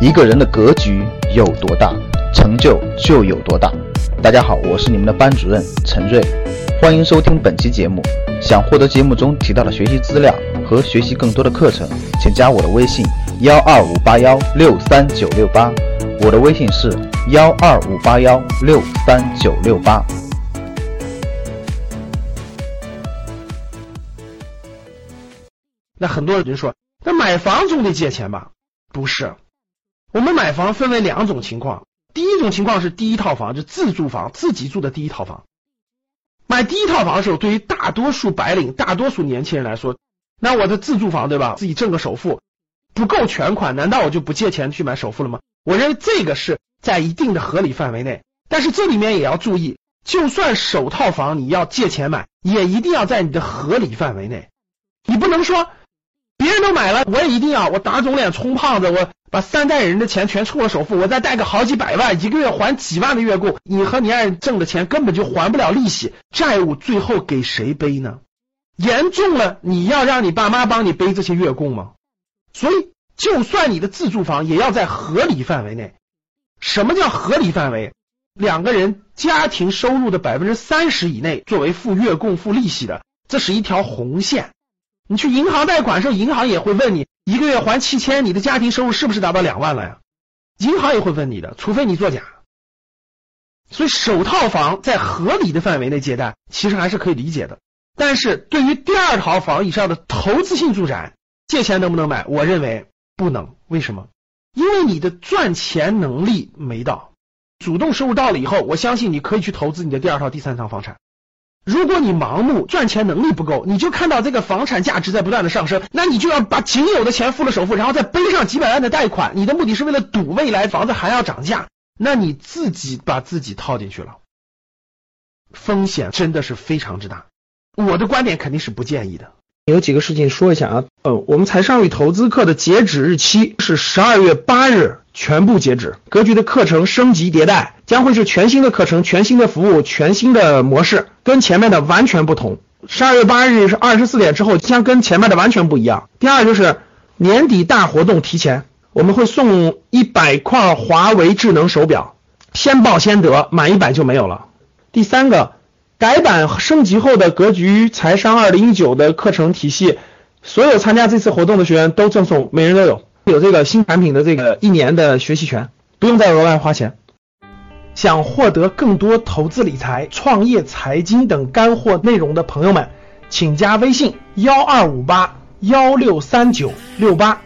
一个人的格局有多大，成就就有多大。大家好，我是你们的班主任陈瑞，欢迎收听本期节目。想获得节目中提到的学习资料和学习更多的课程，请加我的微信幺二五八幺六三九六八。我的微信是幺二五八幺六三九六八。那很多人就说，那买房总得借钱吧？不是，我们买房分为两种情况。第一种情况是第一套房，就自住房，自己住的第一套房。买第一套房的时候，对于大多数白领、大多数年轻人来说，那我的自住房对吧？自己挣个首付不够全款，难道我就不借钱去买首付了吗？我认为这个是在一定的合理范围内。但是这里面也要注意，就算首套房你要借钱买，也一定要在你的合理范围内，你不能说。别人都买了，我也一定要。我打肿脸充胖子，我把三代人的钱全凑了首付，我再贷个好几百万，一个月还几万的月供，你和你爱人挣的钱根本就还不了利息，债务最后给谁背呢？严重了，你要让你爸妈帮你背这些月供吗？所以，就算你的自住房，也要在合理范围内。什么叫合理范围？两个人家庭收入的百分之三十以内作为付月供、付利息的，这是一条红线。你去银行贷款时候，银行也会问你一个月还七千，你的家庭收入是不是达到两万了呀？银行也会问你的，除非你作假。所以首套房在合理的范围内借贷，其实还是可以理解的。但是对于第二套房以上的投资性住宅，借钱能不能买？我认为不能。为什么？因为你的赚钱能力没到，主动收入到了以后，我相信你可以去投资你的第二套、第三套房产。如果你盲目赚钱能力不够，你就看到这个房产价值在不断的上升，那你就要把仅有的钱付了首付，然后再背上几百万的贷款，你的目的是为了赌未来房子还要涨价，那你自己把自己套进去了，风险真的是非常之大。我的观点肯定是不建议的。有几个事情说一下啊，呃，我们财商与投资课的截止日期是十二月八日，全部截止。格局的课程升级迭代，将会是全新的课程、全新的服务、全新的模式，跟前面的完全不同。十二月八日是二十四点之后，将跟前面的完全不一样。第二就是年底大活动提前，我们会送一百块华为智能手表，先报先得，满一百就没有了。第三个。改版升级后的格局财商二零一九的课程体系，所有参加这次活动的学员都赠送，每人都有有这个新产品的这个一年的学习权，不用再额外花钱。想获得更多投资理财、创业、财经等干货内容的朋友们，请加微信幺二五八幺六三九六八。